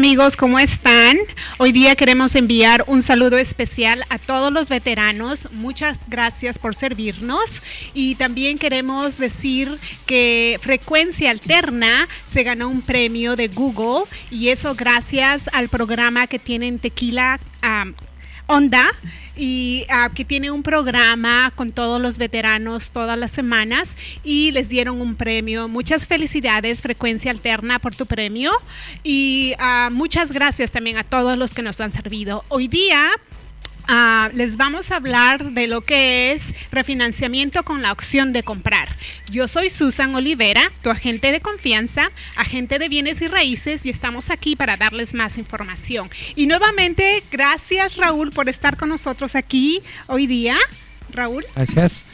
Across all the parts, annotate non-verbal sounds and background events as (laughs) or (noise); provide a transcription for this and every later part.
Amigos, ¿cómo están? Hoy día queremos enviar un saludo especial a todos los veteranos. Muchas gracias por servirnos. Y también queremos decir que Frecuencia Alterna se ganó un premio de Google y eso gracias al programa que tienen Tequila um, Onda y uh, que tiene un programa con todos los veteranos todas las semanas y les dieron un premio. Muchas felicidades, Frecuencia Alterna, por tu premio y uh, muchas gracias también a todos los que nos han servido. Hoy día Uh, les vamos a hablar de lo que es refinanciamiento con la opción de comprar. Yo soy Susan Olivera, tu agente de confianza, agente de bienes y raíces, y estamos aquí para darles más información. Y nuevamente, gracias Raúl por estar con nosotros aquí hoy día. Raúl. Gracias.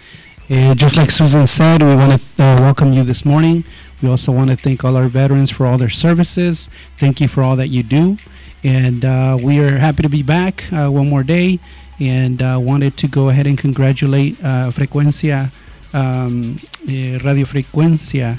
Uh, just like Susan said, we want to uh, welcome you this morning. We also want to thank all our veterans for all their services. Thank you for all that you do. And uh, we are happy to be back uh, one more day and uh, wanted to go ahead and congratulate uh, Frecuencia, um, eh, Radio Frecuencia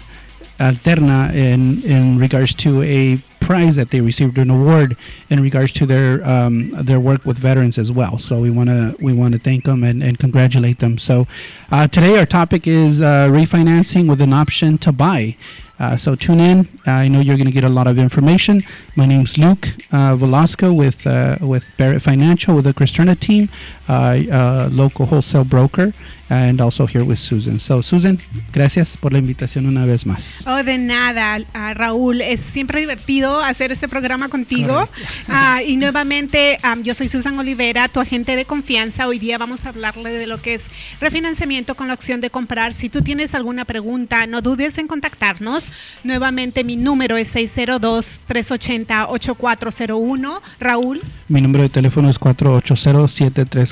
Alterna in, in regards to a prize that they received an award in regards to their um, their work with veterans as well. So we want to we want to thank them and, and congratulate them. So uh, today our topic is uh, refinancing with an option to buy. Uh, so tune in. I know you're going to get a lot of information. My name's Luke uh, Velasco with uh, with Barrett Financial with the Cristerna team, uh, local wholesale broker, and also here with Susan. So Susan, gracias por la invitación una vez más. Oh, de nada, Raúl. Es siempre divertido hacer este programa contigo. Uh, y nuevamente, um, yo soy Susan Olivera, tu agente de confianza. Hoy día vamos a hablarle de lo que es refinanciamiento con la opción de comprar. Si tú tienes alguna pregunta, no dudes en contactarnos. Nuevamente mi número es 602-380-8401. Raúl. Mi número de teléfono es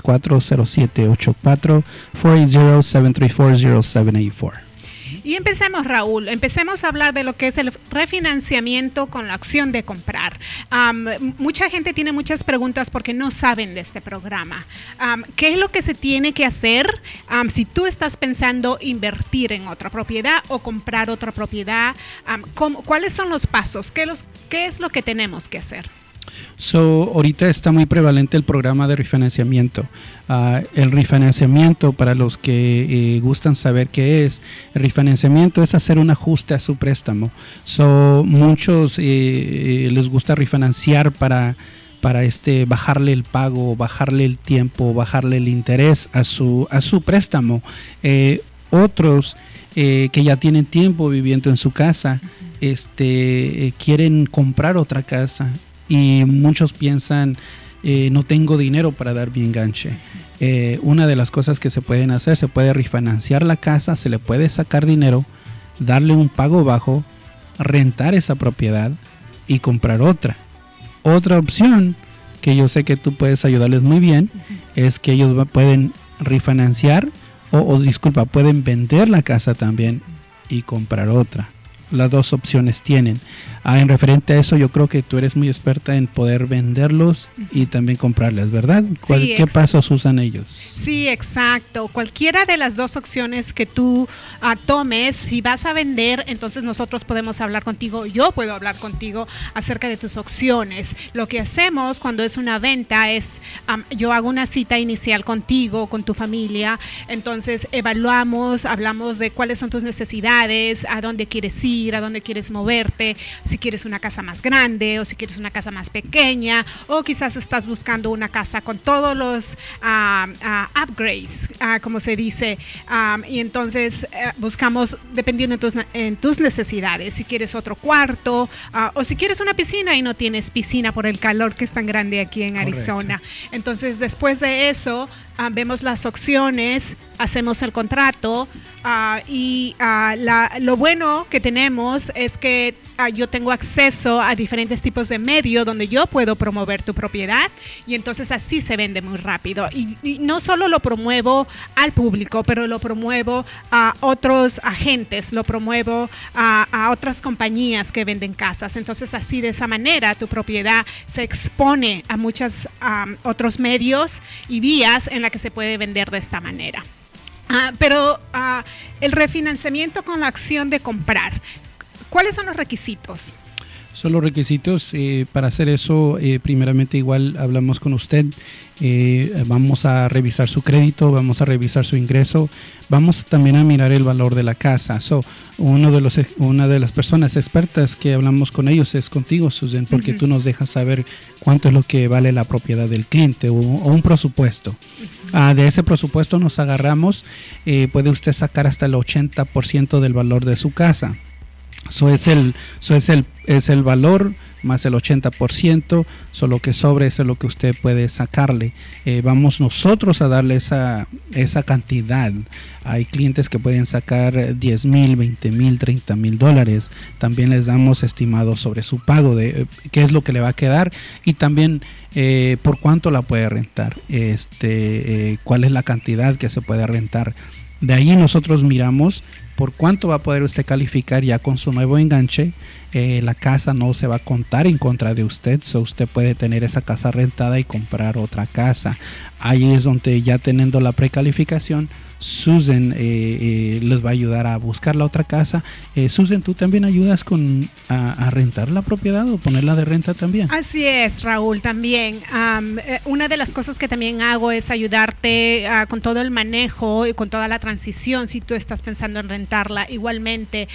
480-734-0784, 480-734-0784. Y empecemos, Raúl, empecemos a hablar de lo que es el refinanciamiento con la acción de comprar. Mucha gente tiene muchas preguntas porque no saben de este programa. ¿Qué es lo que se tiene que hacer si tú estás pensando invertir en otra propiedad o comprar otra propiedad? ¿Cuáles son los pasos? ¿Qué, los, ¿Qué es lo que tenemos que hacer? So, ahorita está muy prevalente el programa de refinanciamiento. Uh, el refinanciamiento, para los que eh, gustan saber qué es, el refinanciamiento es hacer un ajuste a su préstamo. So, muchos eh, les gusta refinanciar para para este bajarle el pago, bajarle el tiempo, bajarle el interés a su a su préstamo. Eh, otros que ya tienen tiempo viviendo en su casa, este quieren comprar otra casa y muchos piensan eh, no tengo dinero para dar mi enganche. Eh, una de las cosas que se pueden hacer, se puede refinanciar la casa, se le puede sacar dinero, darle un pago bajo, rentar esa propiedad y comprar otra. Otra opción que yo sé que tú puedes ayudarles muy bien es que ellos pueden refinanciar o, o disculpa, pueden vender la casa también y comprar otra las dos opciones tienen. Ah, en referente a eso, yo creo que tú eres muy experta en poder venderlos y también comprarles, ¿verdad? ¿Qué pasos usan ellos? Sí, exacto. Cualquiera de las dos opciones que tú uh, tomes, si vas a vender, entonces nosotros podemos hablar contigo, yo puedo hablar contigo acerca de tus opciones. Lo que hacemos cuando es una venta es, um, yo hago una cita inicial contigo, con tu familia, entonces evaluamos, hablamos de cuáles son tus necesidades, a dónde quieres ir, a dónde quieres moverte, si quieres una casa más grande o si quieres una casa más pequeña o quizás estás buscando una casa con todos los uh, uh, upgrades, uh, como se dice, um, y entonces eh, buscamos dependiendo en tus, en tus, necesidades, si quieres otro cuarto o si quieres una piscina y no tienes piscina por el calor que es tan grande aquí en Arizona. Entonces después de eso vemos las opciones, hacemos el contrato y la, lo bueno que tenemos es que Ah, yo tengo acceso a diferentes tipos de medios donde yo puedo promover tu propiedad y entonces así se vende muy rápido. Y, no solo lo promuevo al público, pero lo promuevo a otros agentes, lo promuevo a, otras compañías que venden casas. Entonces así de esa manera tu propiedad se expone a muchos otros medios y vías en la que se puede vender de esta manera. Ah, pero ah, el refinanciamiento con la acción de comprar. ¿Cuáles son los requisitos? Son los requisitos eh, para hacer eso. Eh, primeramente, igual hablamos con usted. Eh, vamos a revisar su crédito, vamos a revisar su ingreso, vamos también a mirar el valor de la casa. So, uno de los, una de las personas expertas que hablamos con ellos es contigo, Susan, porque tú nos dejas saber cuánto es lo que vale la propiedad del cliente o, un presupuesto. Ah, de ese presupuesto nos agarramos, puede usted sacar hasta el 80% del valor de su casa. Eso es el, eso es el, es el valor más el 80%, solo que sobre eso es lo que usted puede sacarle. Eh, vamos nosotros a darle esa, esa cantidad. Hay clientes que pueden sacar 10 mil, 20 mil, 30 mil dólares. También les damos estimado sobre su pago, de eh, qué es lo que le va a quedar y también eh, por cuánto la puede rentar, este, cuál es la cantidad que se puede rentar. De ahí nosotros miramos por cuánto va a poder usted calificar ya con su nuevo enganche. Eh, la casa no se va a contar en contra de usted, so usted puede tener esa casa rentada y comprar otra casa. Ahí es donde ya teniendo la precalificación, Susan eh, eh, les va a ayudar a buscar la otra casa. Susan, ¿tú también ayudas con a, rentar la propiedad o ponerla de renta también? Así es, Raúl, también. una de las cosas que también hago es ayudarte ah, con todo el manejo y con toda la transición si tú estás pensando en Igualmente,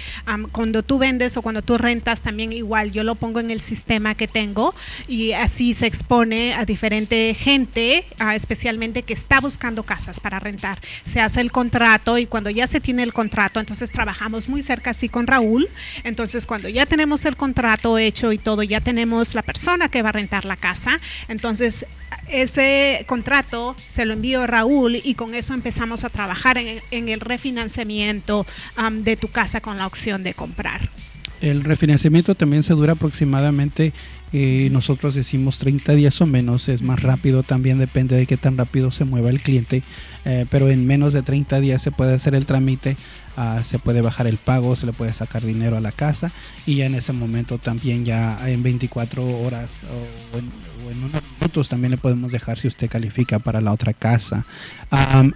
cuando tú vendes o cuando tú rentas, también igual yo lo pongo en el sistema que tengo y así se expone a diferente gente, especialmente que está buscando casas para rentar. Se hace el contrato y cuando ya se tiene el contrato, entonces trabajamos muy cerca así con Raúl. Entonces cuando ya tenemos el contrato hecho y todo, ya tenemos la persona que va a rentar la casa, entonces ese contrato se lo envío a Raúl y con eso empezamos a trabajar en, el refinanciamiento de tu casa con la opción de comprar. El refinanciamiento también se dura aproximadamente, eh, nosotros decimos 30 días o menos, es más rápido, también depende de qué tan rápido se mueva el cliente, eh, pero en menos de 30 días se puede hacer el trámite, ah, se puede bajar el pago, se le puede sacar dinero a la casa y ya en ese momento también ya en 24 horas o en, unos minutos también le podemos dejar si usted califica para la otra casa.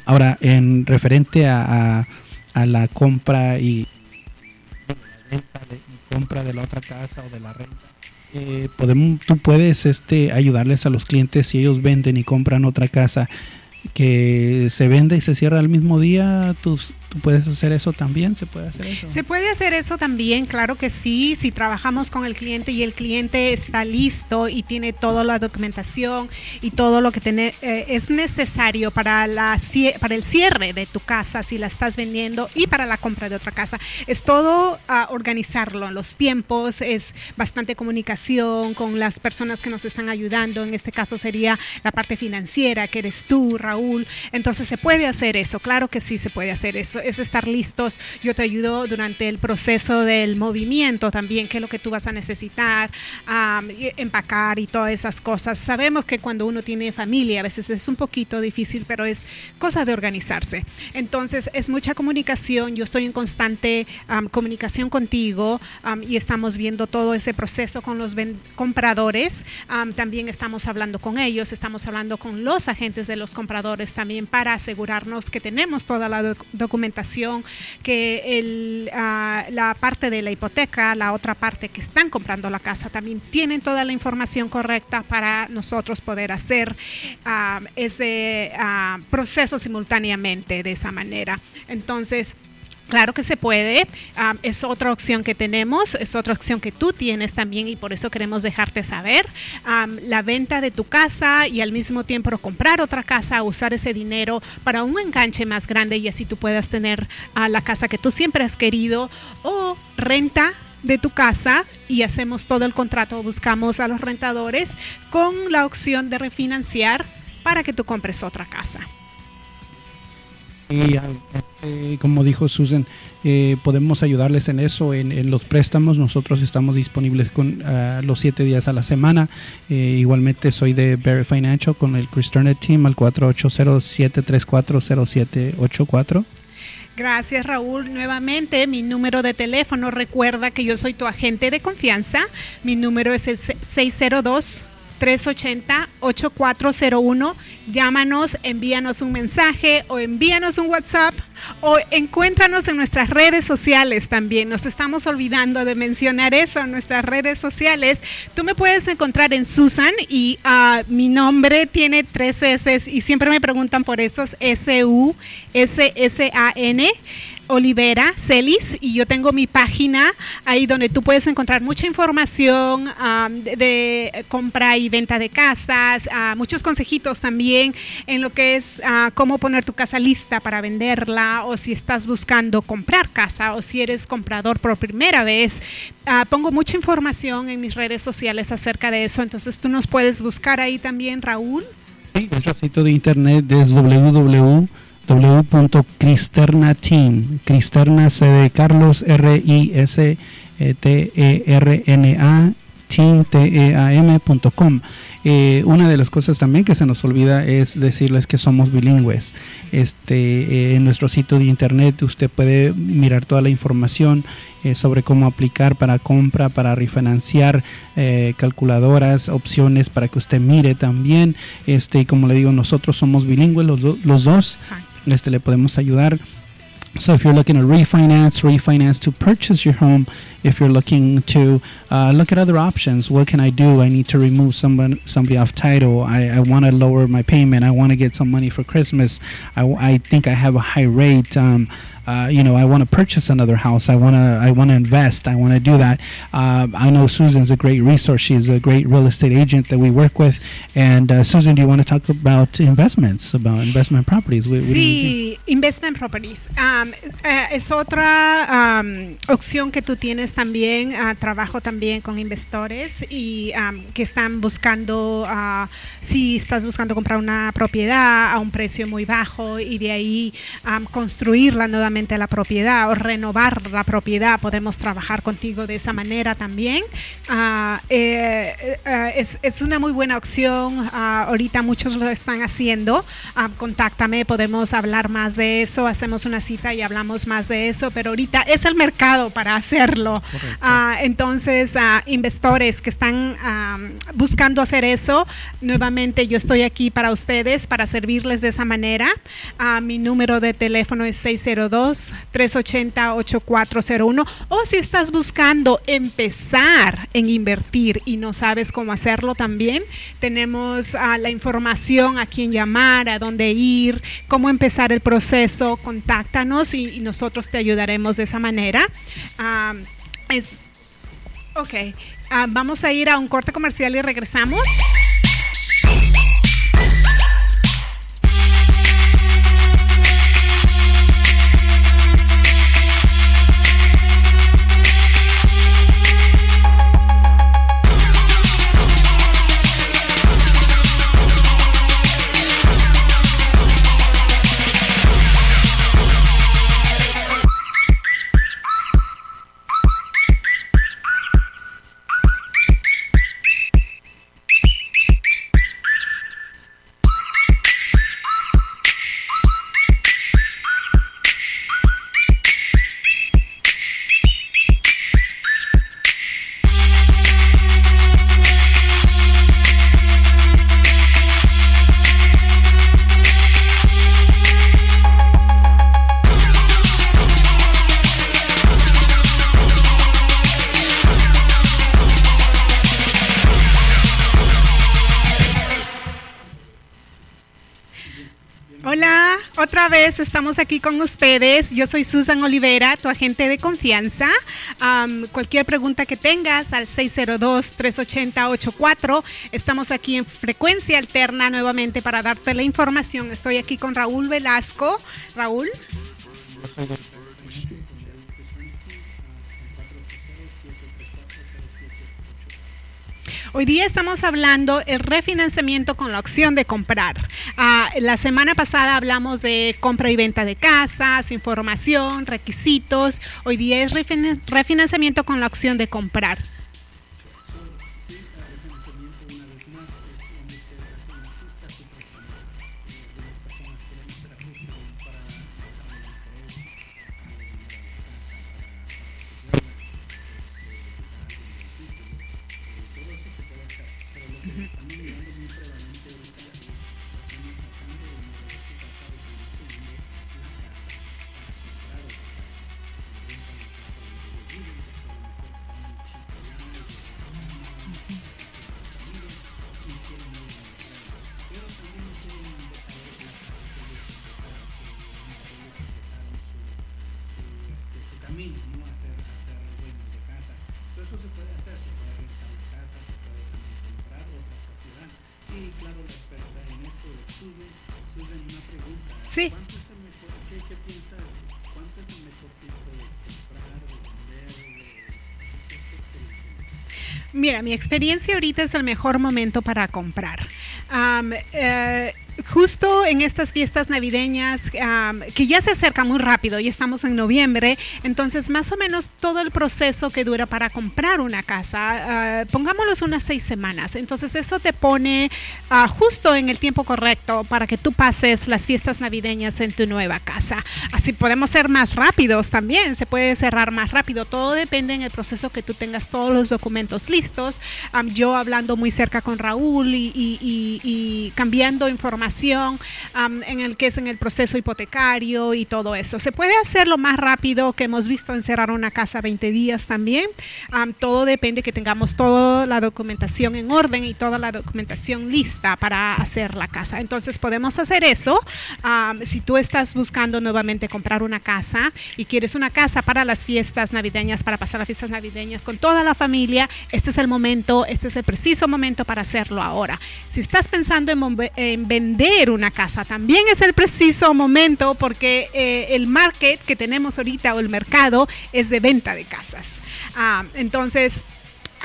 ahora, en referente a, a la compra y compra de la otra casa o de la renta. Eh, podemos, tú puedes este, ayudarles a los clientes si ellos venden y compran otra casa que se vende y se cierra al mismo día, tus, puedes hacer eso también? ¿Se puede hacer eso? Se puede hacer eso también, claro que sí, si trabajamos con el cliente y el cliente está listo y tiene toda la documentación y todo lo que eh, es necesario para, la, para el cierre de tu casa, si la estás vendiendo, y para la compra de otra casa. Es todo uh, organizarlo, los tiempos, es bastante comunicación con las personas que nos están ayudando, en este caso sería la parte financiera, que eres tú, Raúl. Entonces se puede hacer eso, claro que sí se puede hacer eso es estar listos. Yo te ayudo durante el proceso del movimiento también, qué es lo que tú vas a necesitar, empacar y todas esas cosas. Sabemos que cuando uno tiene familia a veces es un poquito difícil, pero es cosa de organizarse. Entonces es mucha comunicación. Yo estoy en constante comunicación contigo y estamos viendo todo ese proceso con los compradores. también estamos hablando con ellos, estamos hablando con los agentes de los compradores también para asegurarnos que tenemos toda la documentación que ah, la parte de la hipoteca, la otra parte que están comprando la casa, también tienen toda la información correcta para nosotros poder hacer ah, ese ah, proceso simultáneamente de esa manera. Entonces, Claro que se puede, es otra opción que tenemos, es otra opción que tú tienes también y por eso queremos dejarte saber. la venta de tu casa y al mismo tiempo comprar otra casa, usar ese dinero para un enganche más grande y así tú puedas tener la casa que tú siempre has querido o renta de tu casa y hacemos todo el contrato, buscamos a los rentadores con la opción de refinanciar para que tú compres otra casa. Y este, como dijo Susan, eh, podemos ayudarles en eso, en, los préstamos. Nosotros estamos disponibles con ah, los siete días a la semana. Eh, igualmente soy de Berry Financial con el Chris Team al 480-734-0784. Gracias Raúl. Nuevamente mi número de teléfono. Recuerda que yo soy tu agente de confianza. Mi número es el 602 380 8401. Llámanos, envíanos un mensaje o envíanos un WhatsApp o encuéntranos en nuestras redes sociales también. Nos estamos olvidando de mencionar eso en nuestras redes sociales. Tú me puedes encontrar en Susan y uh, mi nombre tiene tres S y siempre me preguntan por eso, S-U-S-S-A-N. Olivera Celis y yo tengo mi página ahí donde tú puedes encontrar mucha información de, compra y venta de casas, uh, muchos consejitos también en lo que es uh, cómo poner tu casa lista para venderla o si estás buscando comprar casa o si eres comprador por primera vez. Uh, pongo mucha información en mis redes sociales acerca de eso, entonces tú nos puedes buscar ahí también, Raúl. Sí, nuestro sitio de internet es www www.cristernateam, Cristerna C Carlos R I S T E R N A team t e a m.com. Eh, una de las cosas también que se nos olvida es decirles que somos bilingües. Este, eh, en nuestro sitio de internet usted puede mirar toda la información eh, sobre cómo aplicar para compra, para refinanciar, eh, calculadoras, opciones para que usted mire también. Este, como le digo, nosotros somos bilingües los, los dos. Este, le podemos ayudar. So if you're looking to refinance, refinance to purchase your home, if you're looking to uh, look at other options, what can I do? I need to remove someone, somebody off title. I, I want to lower my payment. I want to get some money for Christmas. I, I think I have a high rate. Um, uh, you know, I want to purchase another house. I want to, I want to invest. I want to do that. Uh, I know Susan's a great resource. She's a great real estate agent that we work with. And uh, Susan, do you want to talk about investments, about investment properties? What, sí, investment properties. Um, uh, es otra um, opción que tú tienes también. Uh, trabajo también con inversores y um, que están buscando, uh, si estás buscando comprar una propiedad a un precio muy bajo y de ahí construirla nuevamente la propiedad o renovar la propiedad, podemos trabajar contigo de esa manera también. Uh, eh, uh, es, es, una muy buena opción, uh, ahorita muchos lo están haciendo, contáctame, podemos hablar más de eso, hacemos una cita y hablamos más de eso, pero ahorita es el mercado para hacerlo. entonces, inversores que están buscando hacer eso, nuevamente yo estoy aquí para ustedes, para servirles de esa manera. mi número de teléfono es 602 380-8401 o si estás buscando empezar en invertir y no sabes cómo hacerlo también, tenemos uh, la información a quién llamar, a dónde ir, cómo empezar el proceso, contáctanos y, nosotros te ayudaremos de esa manera. Es, ok, uh, vamos a ir a un corte comercial y regresamos. Hola, otra vez estamos aquí con ustedes. Yo soy Susan Olivera, tu agente de confianza. Um, cualquier pregunta que tengas al 602-380-84. Estamos aquí en frecuencia alterna nuevamente para darte la información. Estoy aquí con Raúl Velasco. Raúl. Hoy día estamos hablando el refinanciamiento con la opción de comprar. Uh, la semana pasada hablamos de compra y venta de casas, información, requisitos. Hoy día es refinanciamiento con la opción de comprar. ¿Cuánto es el mejor, qué, de comprar, de vender, de, experiencia? Mira, mi experiencia ahorita es el mejor momento para comprar. Eh, justo en estas fiestas navideñas, que ya se acerca muy rápido, ya estamos en noviembre, entonces más o menos todo el proceso que dura para comprar una casa, ah, pongámoslos unas seis semanas, entonces eso te pone ah, justo en el tiempo correcto para que tú pases las fiestas navideñas en tu nueva casa. Así podemos ser más rápidos también, se puede cerrar más rápido, todo depende en el proceso que tú tengas todos los documentos listos. Yo hablando muy cerca con Raúl y, y- y- y cambiando información am, en el que es en el proceso hipotecario y todo eso. Se puede hacer lo más rápido que hemos visto en cerrar una casa 20 días también. Am, todo depende que tengamos toda la documentación en orden y toda la documentación lista para hacer la casa. Entonces podemos hacer eso. Am, si tú estás buscando nuevamente comprar una casa y quieres una casa para las fiestas navideñas, para pasar las fiestas navideñas con toda la familia, este es el momento, este es el preciso momento para hacerlo ahora. Si estás pensando en, en vender una casa, también es el preciso momento porque eh, el market que tenemos ahorita o el mercado es de venta de casas. Ah, entonces,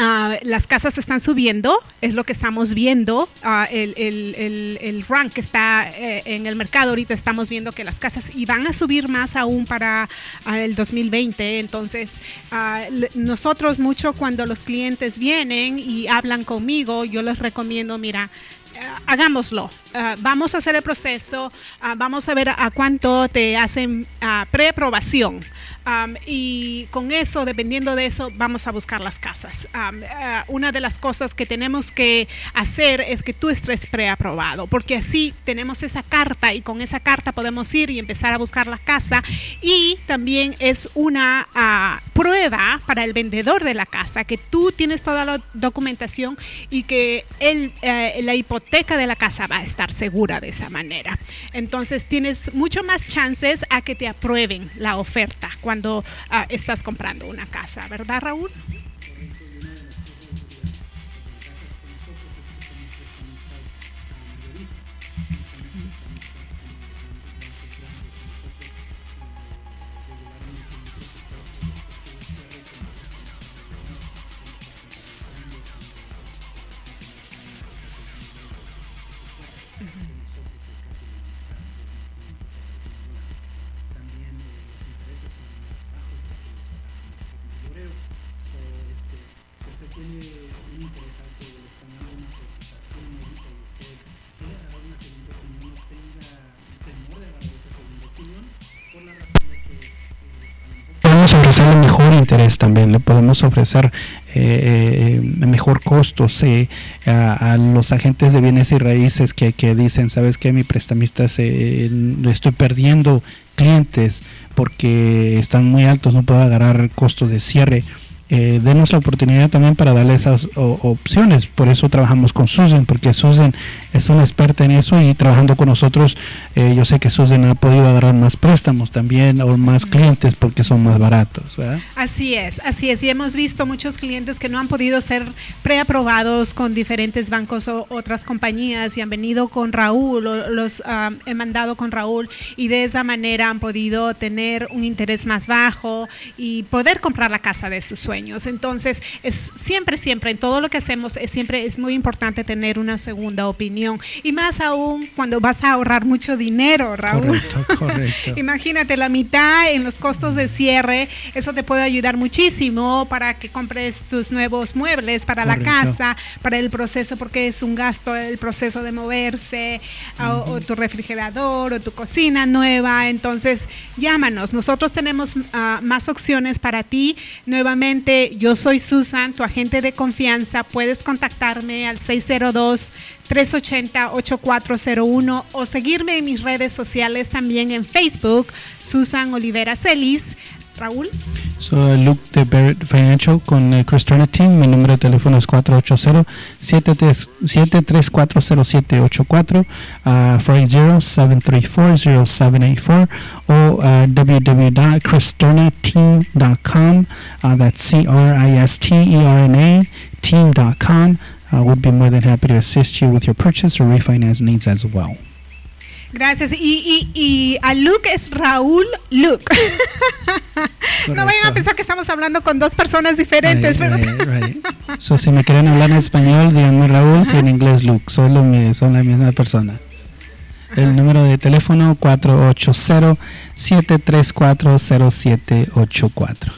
Ah, las casas están subiendo, es lo que estamos viendo. ah, el, el, el, el rank que está eh, en el mercado ahorita estamos viendo que las casas y van a subir más aún para ah, el 2020. Entonces, nosotros mucho cuando los clientes vienen y hablan conmigo, yo les recomiendo, mira, hagámoslo. Ah, vamos a hacer el proceso, ah, vamos a ver a, cuánto te hacen ah, preaprobación. Am, y con eso, dependiendo de eso, vamos a buscar las casas. Am, ah, una de las cosas que tenemos que hacer es que tú estés preaprobado, porque así tenemos esa carta y con esa carta podemos ir y empezar a buscar la casa. Y también es una ah, prueba para el vendedor de la casa que tú tienes toda la documentación y que eh, la hipoteca de la casa va a estar segura de esa manera. Entonces tienes mucho más chances a que te aprueben la oferta cuando ah, estás comprando una casa, ¿verdad Raúl? También, le podemos ofrecer eh, eh, mejor costos eh, a, los agentes de bienes y raíces que, que dicen, sabes que mi prestamista se, estoy perdiendo clientes porque están muy altos, no puedo agarrar costos de cierre. Eh, denos la oportunidad también para darle esas o- opciones. Por eso trabajamos con Susan, porque Susan es una experta en eso y trabajando con nosotros, eh, yo sé que Susan ha podido agarrar más préstamos también o más clientes porque son más baratos. ¿verdad? Así es, así es. Y hemos visto muchos clientes que no han podido ser preaprobados con diferentes bancos o otras compañías y han venido con Raúl o los ah, he mandado con Raúl y de esa manera han podido tener un interés más bajo y poder comprar la casa de sus sueños. Entonces, es siempre, siempre, en todo lo que hacemos, es siempre es muy importante tener una segunda opinión. Y más aún cuando vas a ahorrar mucho dinero, Raúl. Correcto, (laughs) correcto. Imagínate la mitad en los costos de cierre, eso te puede ayudar muchísimo para que compres tus nuevos muebles para la Correcto. casa, para el proceso, porque es un gasto el proceso de moverse, o- o, tu refrigerador o tu cocina nueva. Entonces, llámanos, nosotros tenemos ah, más opciones para ti. Nuevamente, yo soy Susan, tu agente de confianza. Puedes contactarme al 602 380-8401 o seguirme en mis redes sociales también en Facebook, Susan Olivera Celis, Raúl. So, uh, Luke de Barrett Financial con Chris Turner Team. Mi número de teléfono es 480-734-0784, uh, 480-734-0784 o uh, www.christernateam.com. Uh, that's C-R-I-S-T-E-R-N-A team.com. Uh, would be more than happy to assist you with your purchase or refinance needs as well. Gracias. Y, y, y a Luke es Raúl Luke. (laughs) no vayan a pensar que estamos hablando con dos personas diferentes. Right, right, right. (laughs) So, si me quieren hablar en español, díganme Raúl, si en inglés Luke. Son, lo, son la misma persona. El número de teléfono 480-734-0784.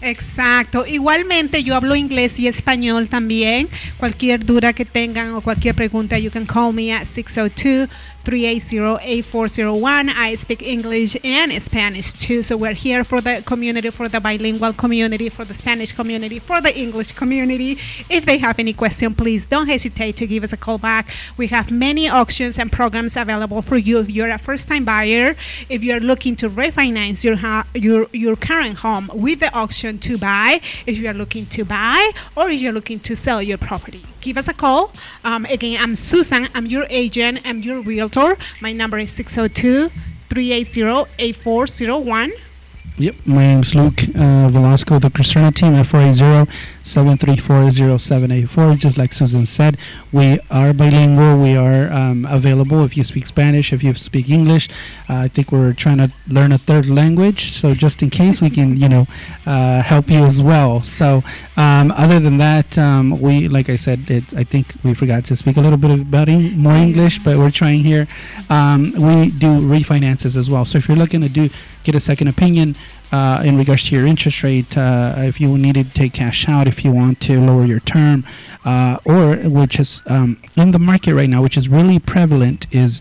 Exacto. Igualmente yo hablo inglés y español también. Cualquier duda que tengan o cualquier pregunta, you can call me at 602 380-8401. I speak English and Spanish too. So we're here for the community, for the bilingual community, for the Spanish community, for the English community. If they have any question, please don't hesitate to give us a call back. We have many auctions and programs available for you if you're a first-time buyer, if you're looking to refinance your your your current home with the auction to buy, if you are looking to buy, or if you're looking to sell your property. Give us a call. Um, again, I'm Susan. I'm your agent. I'm your realtor. My number is 602 380 8401. Yep, my name is Luke uh, Velasco, the Cristiano team at 480 734 0784. Just like Susan said, we are bilingual. We are um, available if you speak Spanish, if you speak English. Uh, I think we're trying to learn a third language, so just in case we can, you know, uh, help you as well. So, um, other than that, um, we, like I said, it, I think we forgot to speak a little bit about en- more English, but we're trying here. Um, we do refinances as well. So, if you're looking to do get a second opinion uh, in regards to your interest rate, uh, if you need to take cash out, if you want to lower your term, uh, or which is um, in the market right now, which is really prevalent, is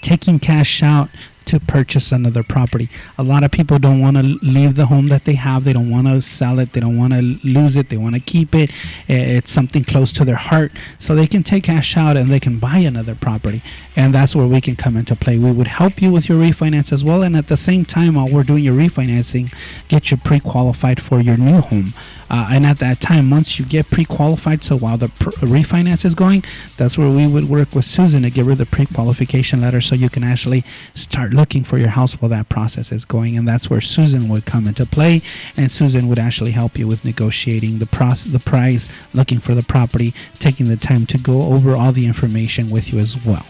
taking cash out to purchase another property. A lot of people don't want to leave the home that they have. They don't want to sell it. They don't want to lose it. They want to keep it. It's something close to their heart. So they can take cash out and they can buy another property. And that's where we can come into play. We would help you with your refinance as well. And at the same time, while we're doing your refinancing, get you pre qualified for your new home. Uh, and at that time, once you get pre-qualified, so while the pr- refinance is going, that's where we would work with Susan to give her the pre-qualification letter, so you can actually start looking for your house while that process is going. And that's where Susan would come into play, and Susan would actually help you with negotiating the process, the price, looking for the property, taking the time to go over all the information with you as well.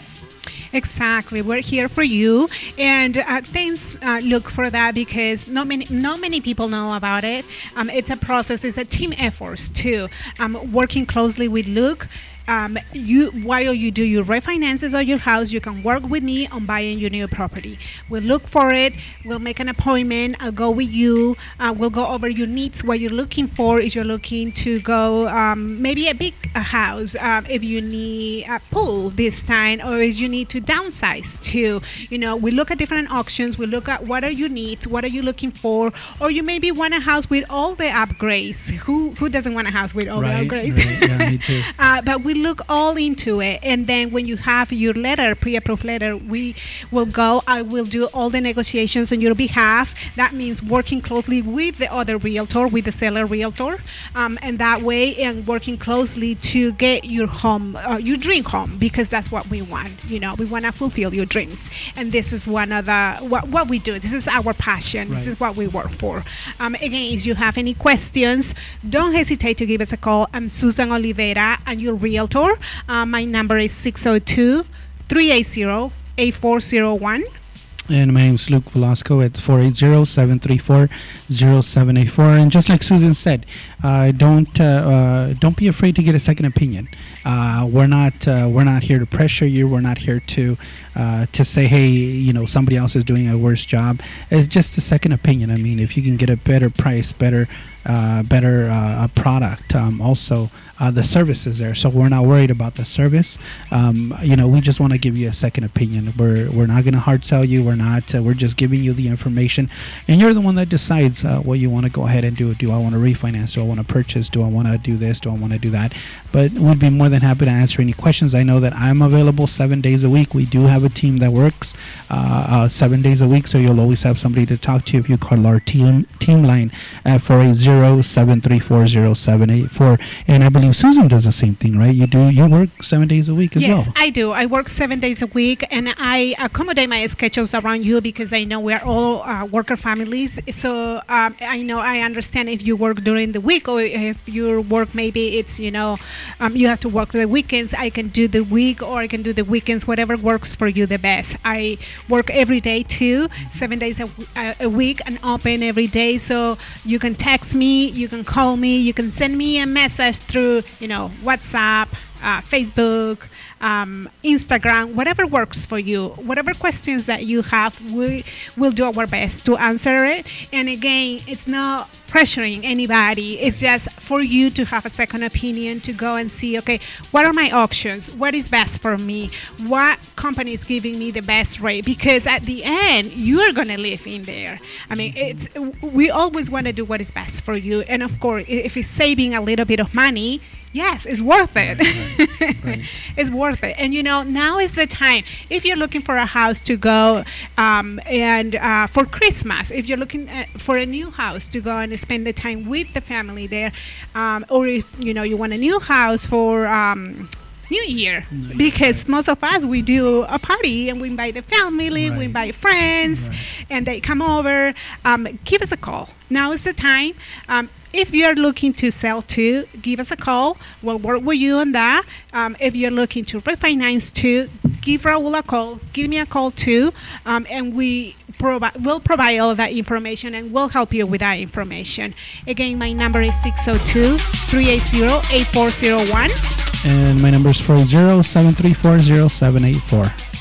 Exactly, we're here for you, and uh, thanks, uh, look for that because not many not many people know about it. Um, it's a process, it's a team effort too. Um, working closely with Luke um, you while you do your refinances of your house, you can work with me on buying your new property. We'll look for it. We'll make an appointment. I'll go with you. Uh, we'll go over your needs, what you're looking for. If you're looking to go um, maybe a big a house, um, if you need a pool this time, or if you need to downsize too. You know, we look at different options. We look at what are your needs, what are you looking for, or you maybe want a house with all the upgrades. Who who doesn't want a house with all Right, the upgrades? right. Yeah, me too. (laughs) uh, but we look all into it and then when you have your letter pre-approved letter we will go i will do all the negotiations on your behalf. That means working closely with the other realtor with the seller realtor um, and that way and working closely to get your home uh, your dream home because that's what we want you know we want to fulfill your dreams. And this is one of the what, what we do. This is our passion. This is what we work for. Um, again if you have any questions don't hesitate to give us a call. I'm susan oliveira and your realtor uh, my number is 602 380 8401 And my name is Luke Velasco at 480-734-0784. And just like Susan said, uh, don't uh, uh, don't be afraid to get a second opinion. Uh, we're not uh, we're not here to pressure you. We're not here to uh, to say, hey, you know, somebody else is doing a worse job. It's just a second opinion. I mean, if you can get a better price, better better product, um, also uh, the service is there. So we're not worried about the service. Um, you know, we just want to give you a second opinion. We're we're not going to hard sell you. We're not. Uh, we're just giving you the information, and you're the one that decides uh, what you want to go ahead and do. Do I want to refinance? Do I want to purchase? Do I want to do this? Do I want to do that? But we'd be more than happy to answer any questions. I know that I'm available seven days a week. We do have a team that works uh, uh, seven days a week, so you'll always have somebody to talk to if you call our team team line at 480-734-0784. And I believe Susan does the same thing, right? You do you work seven days a week as yes, well. Yes, I do. I work seven days a week, and I accommodate my schedules around you because I know we're all uh, worker families. So um, I know I understand if you work during the week or if your work maybe it's you know um, you have to work the weekends. I can do the week or I can do the weekends, whatever works for you the best. I work every day too, seven days a, a week, and open every day. So you can text me, you can call me, you can send me a message through you know WhatsApp, uh, Facebook um, Instagram, whatever works for you, whatever questions that you have, we will do our best to answer it. And again, it's not pressuring anybody. It's just for you to have a second opinion to go and see, okay, what are my options? What is best for me? What company is giving me the best rate? Because at the end, you are going to live in there. I mean, it's we always want to do what is best for you. And of course, if it's saving a little bit of money, yes, it's worth it. Right, right. (laughs) it's worth it. And you know, now is the time. If you're looking for a house to go um, and uh, for Christmas, if you're looking at, for a new house to go and spend the time with the family there, um, or if you know you want a new house for. Um, New Year because right. most of us we do a party and we invite the family, right. we invite friends, right. and they come over. Um, give us a call. Now is the time. Um, if you're looking to sell too, give us a call. We'll work with you on that. Um, if you're looking to refinance too, give Raul a call. Give me a call too, um, and we provide will provide all that information and we'll help you with that information. Again, my number is 602-380-8401. And my number is 480 734